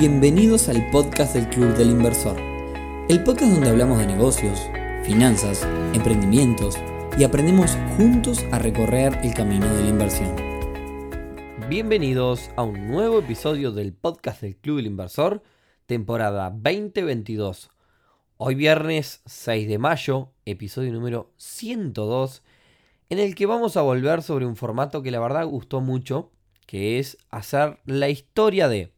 Bienvenidos al podcast del Club del Inversor, el podcast donde hablamos de negocios, finanzas, emprendimientos y aprendemos juntos a recorrer el camino de la inversión. Bienvenidos a un nuevo episodio del podcast del Club del Inversor, temporada 2022. Hoy viernes 6 de mayo, episodio número 102, en el que vamos a volver sobre un formato que la verdad gustó mucho, que es hacer la historia de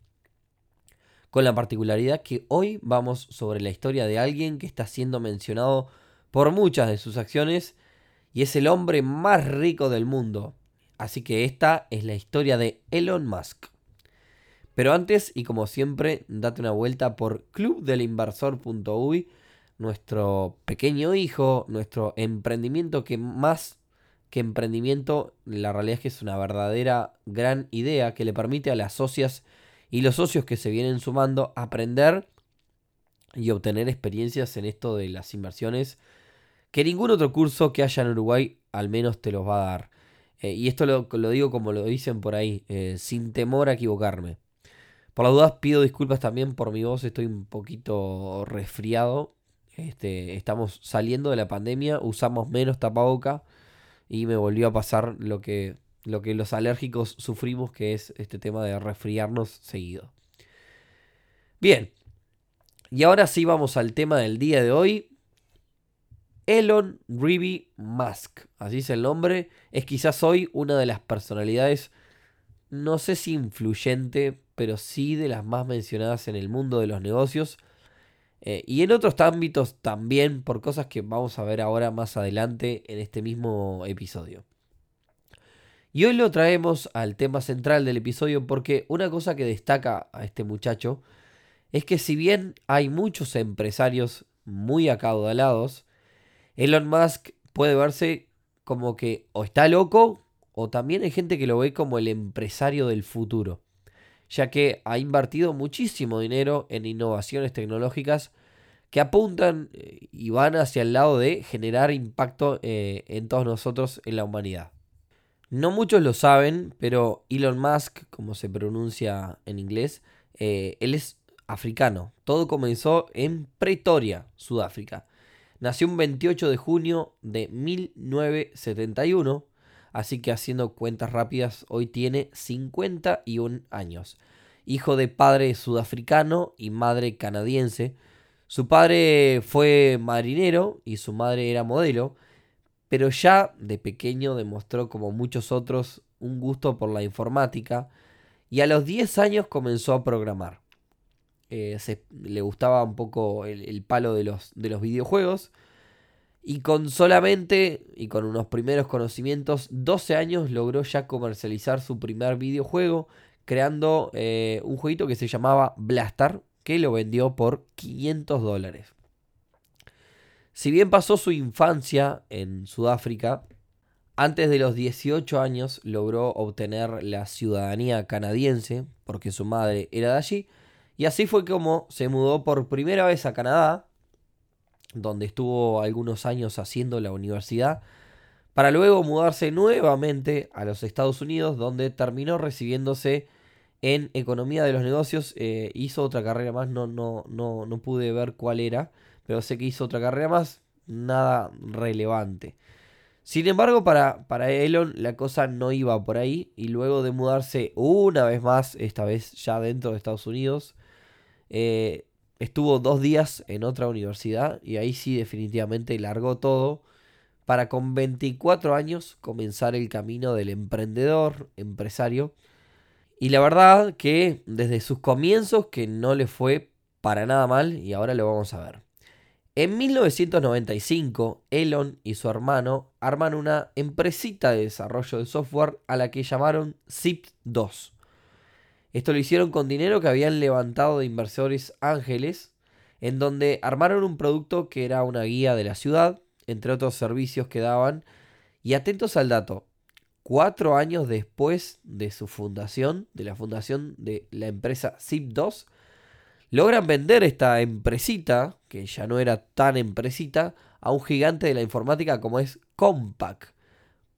con la particularidad que hoy vamos sobre la historia de alguien que está siendo mencionado por muchas de sus acciones y es el hombre más rico del mundo. Así que esta es la historia de Elon Musk. Pero antes, y como siempre, date una vuelta por clubdelinversor.uy, nuestro pequeño hijo, nuestro emprendimiento que más que emprendimiento, la realidad es que es una verdadera gran idea que le permite a las socias y los socios que se vienen sumando aprender y obtener experiencias en esto de las inversiones que ningún otro curso que haya en Uruguay al menos te los va a dar. Eh, y esto lo, digo como lo dicen por ahí, eh, sin temor a equivocarme. Por las dudas pido disculpas también por mi voz, estoy un poquito resfriado. Este, estamos saliendo de la pandemia, usamos menos tapaboca y me volvió a pasar lo que lo que los alérgicos sufrimos, que es este tema de resfriarnos seguido. Bien, y ahora sí vamos al tema del día de hoy. Elon Riby Musk, así es el nombre, es quizás hoy una de las personalidades, no sé si influyente, pero sí de las más mencionadas en el mundo de los negocios. Eh, y en otros ámbitos también, por cosas que vamos a ver ahora más adelante en este mismo episodio. Y hoy lo traemos al tema central del episodio porque una cosa que destaca a este muchacho es que si bien hay muchos empresarios muy acaudalados, Elon Musk puede verse como que o está loco o también hay gente que lo ve como el empresario del futuro, ya que ha invertido muchísimo dinero en innovaciones tecnológicas que apuntan eh, y van hacia el lado de generar impacto eh, en todos nosotros, en la humanidad. No muchos lo saben, pero Elon Musk, como se pronuncia en inglés, eh, él es africano. Todo comenzó en Pretoria, Sudáfrica. Nació un 28 de junio de 1971, así que haciendo cuentas rápidas, hoy tiene 51 años. Hijo de padre sudafricano y madre canadiense. Su padre fue marinero y su madre era modelo pero ya de pequeño demostró, como muchos otros, un gusto por la informática y a los 10 años comenzó a programar. Eh, le gustaba un poco el, palo de los, de los videojuegos y con solamente y con unos primeros conocimientos, 12 años logró ya comercializar su primer videojuego, creando eh, un jueguito que se llamaba Blastar, que lo vendió por 500 dólares. Si bien pasó su infancia en Sudáfrica, antes de los 18 años logró obtener la ciudadanía canadiense, porque su madre era de allí, y así fue como se mudó por primera vez a Canadá, donde estuvo algunos años haciendo la universidad, para luego mudarse nuevamente a los Estados Unidos, donde terminó recibiéndose en economía de los negocios. Eh, hizo otra carrera más, no, no, no, no pude ver cuál era pero sé que hizo otra carrera más, nada relevante. Sin embargo, para, para Elon la cosa no iba por ahí y luego de mudarse una vez más, esta vez ya dentro de Estados Unidos, eh, estuvo dos días en otra universidad y ahí sí definitivamente largó todo para con 24 años comenzar el camino del emprendedor, empresario. Y la verdad que desde sus comienzos que no le fue para nada mal y ahora lo vamos a ver. En 1995, Elon y su hermano arman una empresita de desarrollo de software a la que llamaron Zip2. Esto lo hicieron con dinero que habían levantado de inversores ángeles, en donde armaron un producto que era una guía de la ciudad, entre otros servicios que daban. Y atentos al dato, cuatro años después de su fundación, de la fundación de la empresa Zip2, logran vender esta empresita, que ya no era tan empresita, a un gigante de la informática como es Compaq,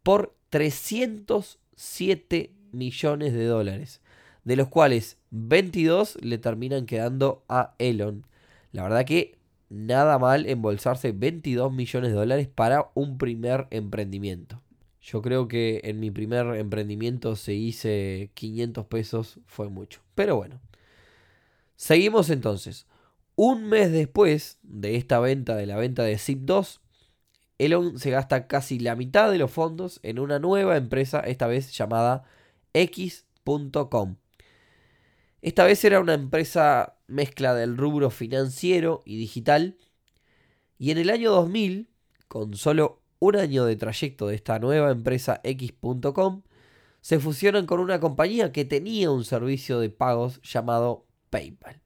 por 307 millones de dólares. de los cuales 22 le terminan quedando a Elon. La verdad que nada mal embolsarse 22 millones de dólares para un primer emprendimiento. Yo creo que en mi primer emprendimiento se hice 500 pesos, fue mucho. Pero bueno. Seguimos entonces. Un mes después de esta venta, de la venta de Zip2, Elon se gasta casi la mitad de los fondos en una nueva empresa, esta vez llamada X.com. Esta vez era una empresa mezcla del rubro financiero y digital. Y en el año 2000, con solo un año de trayecto de esta nueva empresa X.com, se fusionan con una compañía que tenía un servicio de pagos llamado PayPal.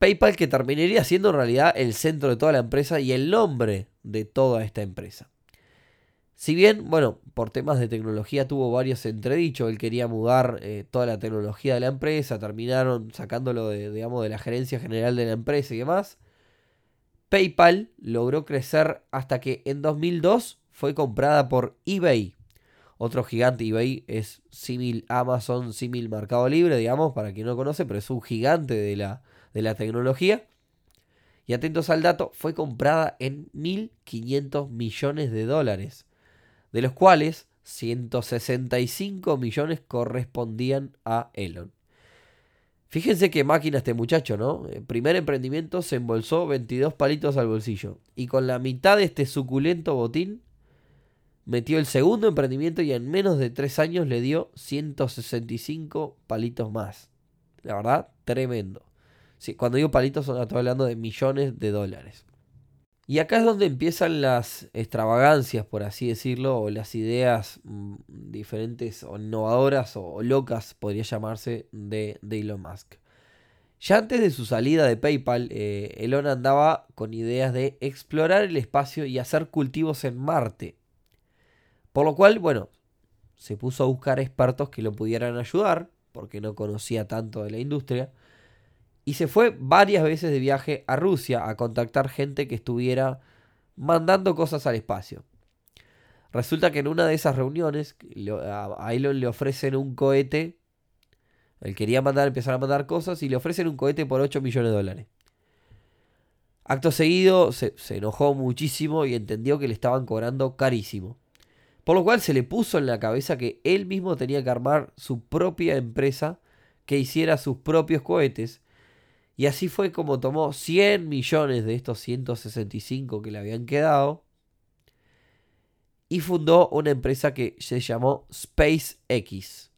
PayPal que terminaría siendo en realidad el centro de toda la empresa y el nombre de toda esta empresa. Si bien, bueno, por temas de tecnología tuvo varios entredichos, él quería mudar eh, toda la tecnología de la empresa, terminaron sacándolo de, digamos, de la gerencia general de la empresa y demás. PayPal logró crecer hasta que en 2002 fue comprada por eBay. Otro gigante eBay es Amazon, símil Mercado Libre, digamos, para quien no conoce, pero es un gigante de la, de la tecnología. Y atentos al dato, fue comprada en 1.500 millones de dólares, de los cuales 165 millones correspondían a Elon. Fíjense qué máquina este muchacho, ¿no? El primer emprendimiento se embolsó 22 palitos al bolsillo. Y con la mitad de este suculento botín, metió el segundo emprendimiento y en menos de 3 años le dio 165 palitos más. La verdad, tremendo cuando digo palitos, estoy hablando de millones de dólares. Y acá es donde empiezan las extravagancias, por así decirlo, o las ideas mm, diferentes o innovadoras o, locas, podría llamarse, de, Elon Musk. Ya antes de su salida de PayPal, eh, Elon andaba con ideas de explorar el espacio y hacer cultivos en Marte. Por lo cual, bueno, se puso a buscar expertos que lo pudieran ayudar, porque no conocía tanto de la industria y se fue varias veces de viaje a Rusia a contactar gente que estuviera mandando cosas al espacio. Resulta que en una de esas reuniones a Elon le ofrecen un cohete. Él quería mandar, empezar a mandar cosas y le ofrecen un cohete por 8 millones de dólares. Acto seguido se, se, enojó muchísimo y entendió que le estaban cobrando carísimo. Por lo cual se le puso en la cabeza que él mismo tenía que armar su propia empresa que hiciera sus propios cohetes y así fue como tomó 100 millones de estos 165 que le habían quedado y fundó una empresa que se llamó SpaceX.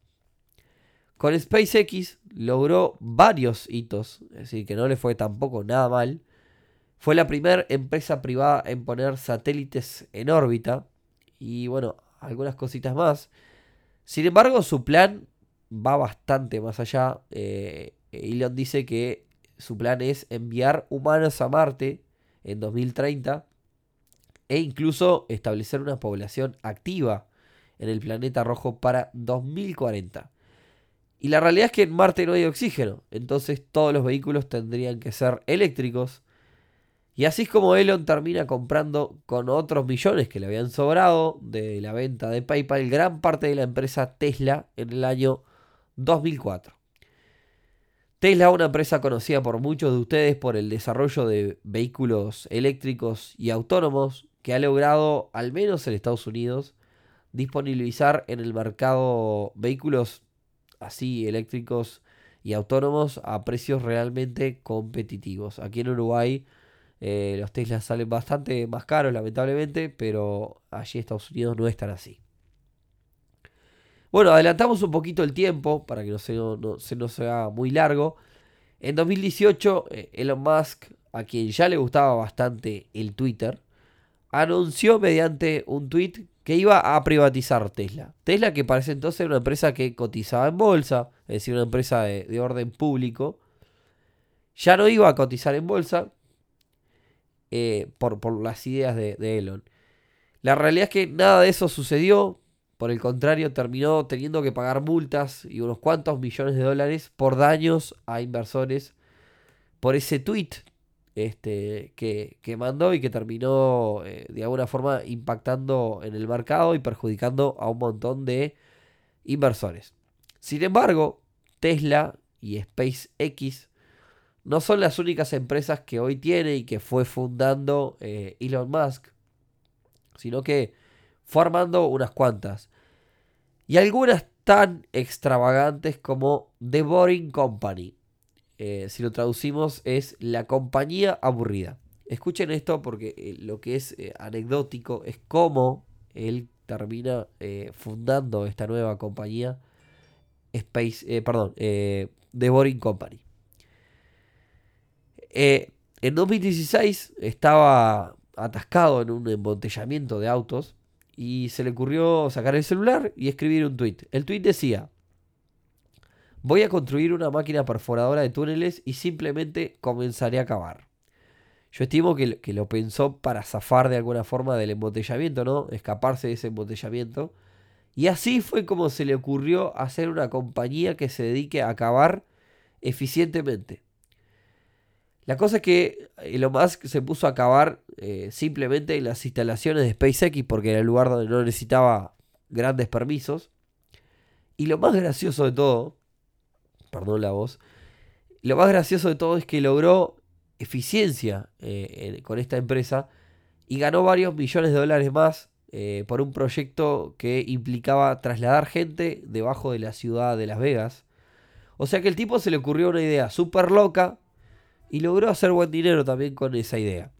Con SpaceX logró varios hitos, es decir, que no le fue tampoco nada mal. Fue la primera empresa privada en poner satélites en órbita y bueno, algunas cositas más. Sin embargo, su plan va bastante más allá. Eh, Elon dice que su plan es enviar humanos a Marte en 2030 e incluso establecer una población activa en el planeta rojo para 2040. Y la realidad es que en Marte no hay oxígeno, entonces todos los vehículos tendrían que ser eléctricos. Y así es como Elon termina comprando con otros millones que le habían sobrado de la venta de PayPal gran parte de la empresa Tesla en el año 2004. Tesla es una empresa conocida por muchos de ustedes por el desarrollo de vehículos eléctricos y autónomos que ha logrado, al menos en Estados Unidos, disponibilizar en el mercado vehículos así eléctricos y autónomos a precios realmente competitivos. Aquí en Uruguay eh, los Tesla salen bastante más caros, lamentablemente, pero allí Estados Unidos no están así. Bueno, adelantamos un poquito el tiempo para que no se, nos haga muy largo. En 2018, eh, Elon Musk, a quien ya le gustaba bastante el Twitter, anunció mediante un tweet que iba a privatizar Tesla. Tesla que para ese entonces una empresa que cotizaba en bolsa, es decir, una empresa de, orden público, ya no iba a cotizar en bolsa eh, por, las ideas de Elon. La realidad es que nada de eso sucedió. Por el contrario, terminó teniendo que pagar multas y unos cuantos millones de dólares por daños a inversores por ese tweet este, que, mandó y que terminó eh, de alguna forma impactando en el mercado y perjudicando a un montón de inversores. Sin embargo, Tesla y SpaceX no son las únicas empresas que hoy tiene y que fue fundando eh, Elon Musk, sino que fue armando unas cuantas. Y algunas tan extravagantes como The Boring Company. Eh, si lo traducimos es la compañía aburrida. Escuchen esto porque eh, lo que es anecdótico es cómo él termina fundando esta nueva compañía Space, perdón, The Boring Company. Eh, en 2016 estaba atascado en un embotellamiento de autos y se le ocurrió sacar el celular y escribir un tweet. El tweet decía, voy a construir una máquina perforadora de túneles y simplemente comenzaré a cavar. Yo estimo que, que, lo pensó para zafar de alguna forma del embotellamiento, ¿no? Escaparse de ese embotellamiento. Y así fue como se le ocurrió hacer una compañía que se dedique a cavar eficientemente. La cosa es que Elon Musk se puso a acabar eh, simplemente en las instalaciones de SpaceX porque era el lugar donde no necesitaba grandes permisos. Y lo más gracioso de todo, perdón la voz, lo más gracioso de todo es que logró eficiencia eh, con esta empresa y ganó varios millones de dólares más eh, por un proyecto que implicaba trasladar gente debajo de la ciudad de Las Vegas. O sea que el tipo se le ocurrió una idea súper loca y logró hacer buen dinero también con esa idea.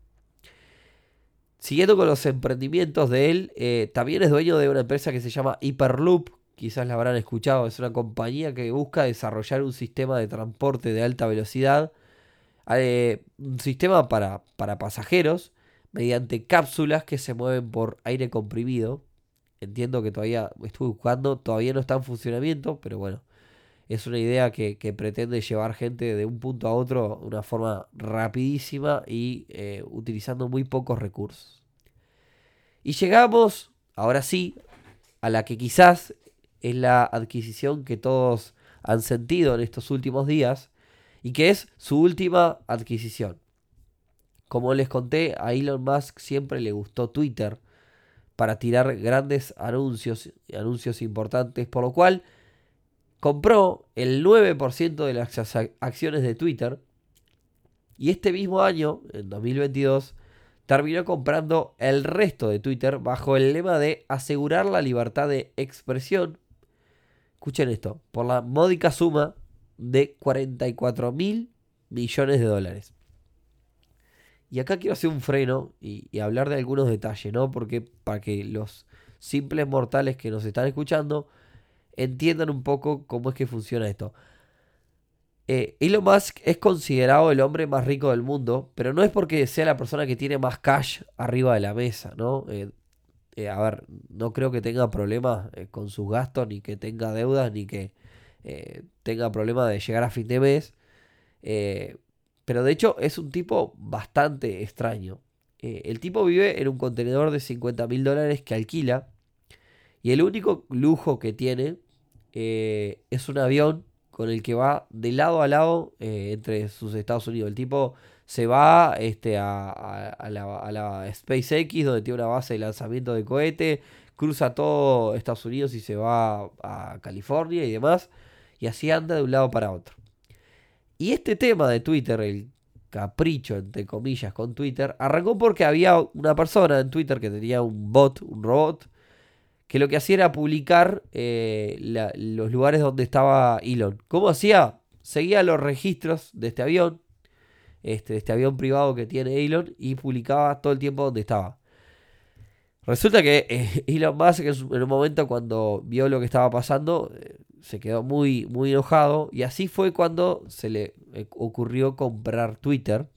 Siguiendo con los emprendimientos de él, eh, también es dueño de una empresa que se llama Hyperloop, quizás la habrán escuchado, es una compañía que busca desarrollar un sistema de transporte de alta velocidad, eh, un sistema para, para pasajeros, mediante cápsulas que se mueven por aire comprimido. Entiendo que todavía estuve buscando, todavía no está en funcionamiento, pero bueno, es una idea que, pretende llevar gente de un punto a otro de una forma rapidísima y eh, utilizando muy pocos recursos. Y llegamos, ahora sí, a la que quizás es la adquisición que todos han sentido en estos últimos días y que es su última adquisición. Como les conté, a Elon Musk siempre le gustó Twitter para tirar grandes anuncios, anuncios importantes, por lo cual compró el 9% de las acciones de Twitter y este mismo año, en 2022, terminó comprando el resto de Twitter bajo el lema de asegurar la libertad de expresión. Escuchen esto, por la módica suma de 44 mil millones de dólares. Y acá quiero hacer un freno y, y, hablar de algunos detalles, ¿no? Porque para que los simples mortales que nos están escuchando entiendan un poco cómo es que funciona esto. Eh, Elon Musk es considerado el hombre más rico del mundo, pero no es porque sea la persona que tiene más cash arriba de la mesa, ¿no? Eh, eh, a ver, no creo que tenga problemas con sus gastos, ni que tenga deudas, ni que tenga problemas de llegar a fin de mes. pero de hecho es un tipo bastante extraño. el tipo vive en un contenedor de 50 mil dólares que alquila y el único lujo que tiene eh, es un avión con el que va de lado a lado eh, entre sus Estados Unidos. El tipo se va este, a, la, SpaceX, donde tiene una base de lanzamiento de cohete, cruza todo Estados Unidos y se va a California y demás, y así anda de un lado para otro. Y este tema de Twitter, el capricho, entre comillas, con Twitter, arrancó porque había una persona en Twitter que tenía un bot, un robot, que lo que hacía era publicar eh, los lugares donde estaba Elon. ¿Cómo hacía? Seguía los registros de este avión, este, este avión privado que tiene Elon, y publicaba todo el tiempo donde estaba. Resulta que eh, Elon Musk en un momento cuando vio lo que estaba pasando, eh, se quedó muy, muy enojado, y así fue cuando se le ocurrió comprar Twitter.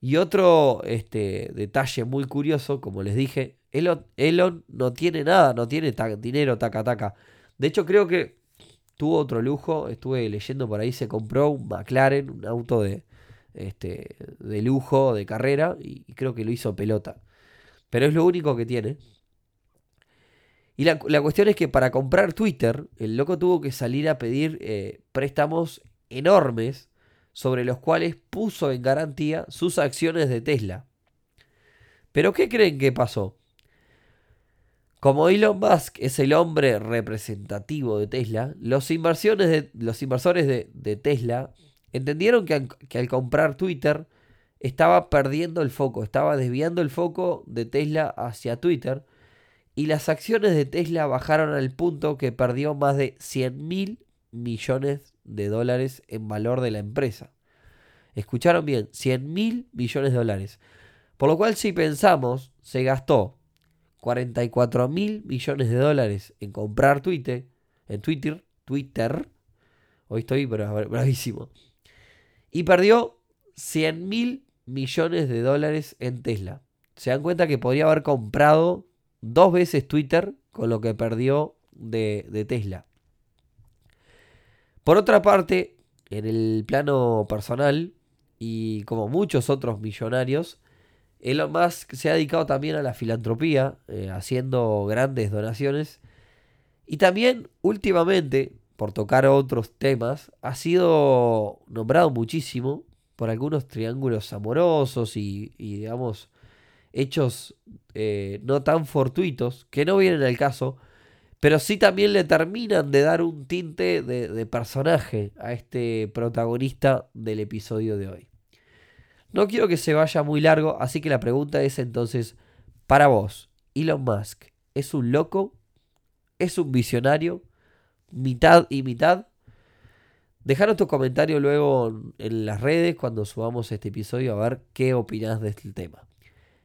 Y otro este, detalle muy curioso, como les dije, Elon, no tiene nada, no tiene dinero, taca, taca. De hecho, creo que tuvo otro lujo. Estuve leyendo por ahí, se compró un McLaren, un auto de, este, de lujo, de carrera, y, creo que lo hizo pelota. Pero es lo único que tiene. Y la, cuestión es que para comprar Twitter, el loco tuvo que salir a pedir eh, préstamos enormes sobre los cuales puso en garantía sus acciones de Tesla. Pero ¿qué creen que pasó? Como Elon Musk es el hombre representativo de Tesla, los, inversiones de, los inversores de, Tesla entendieron que que al comprar Twitter estaba perdiendo el foco, estaba desviando el foco de Tesla hacia Twitter y las acciones de Tesla bajaron al punto que perdió más de 100 mil millones de dólares en valor de la empresa. Escucharon bien, 100 mil millones de dólares. Por lo cual si pensamos, se gastó 44 mil millones de dólares en comprar Twitter, en Twitter, Twitter, hoy estoy bravísimo, y perdió 100 mil millones de dólares en Tesla. Se dan cuenta que podría haber comprado dos veces Twitter con lo que perdió de, de Tesla. Por otra parte, en el plano personal, y como muchos otros millonarios, Elon Musk se ha dedicado también a la filantropía, eh, haciendo grandes donaciones. Y también últimamente, por tocar otros temas, ha sido nombrado muchísimo por algunos triángulos amorosos y, digamos, hechos eh, no tan fortuitos, que no vienen al caso, pero sí también le terminan de dar un tinte de, personaje a este protagonista del episodio de hoy. No quiero que se vaya muy largo, así que la pregunta es entonces, para vos, Elon Musk, ¿es un loco? ¿Es un visionario? ¿Mitad y mitad? Dejaros tu comentario luego en las redes cuando subamos este episodio a ver qué opinás de este tema.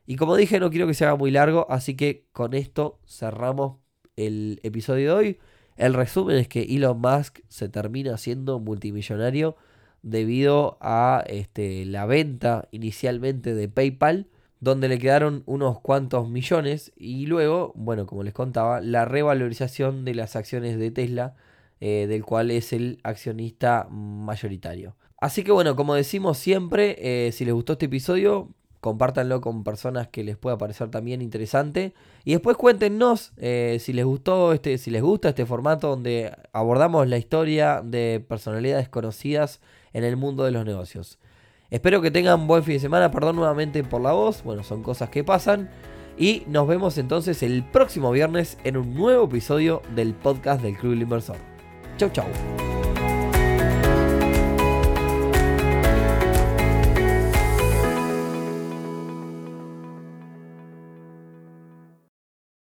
Y como dije, no quiero que se haga muy largo, así que con esto cerramos el episodio de hoy. El resumen es que Elon Musk se termina siendo multimillonario debido a este, la venta inicialmente de PayPal, donde le quedaron unos cuantos millones, y luego, bueno, como les contaba, la revalorización de las acciones de Tesla eh, del cual es el accionista mayoritario. Así que bueno, como decimos siempre, eh, si les gustó este episodio, compártanlo con personas que les pueda parecer también interesante. Y después cuéntenos eh, si les gustó este, si les gusta este formato donde abordamos la historia de personalidades conocidas en el mundo de los negocios. Espero que tengan buen fin de semana, perdón nuevamente por la voz, bueno, son cosas que pasan. Y nos vemos entonces el próximo viernes en un nuevo episodio del podcast del Club Inversor. Chau, chau.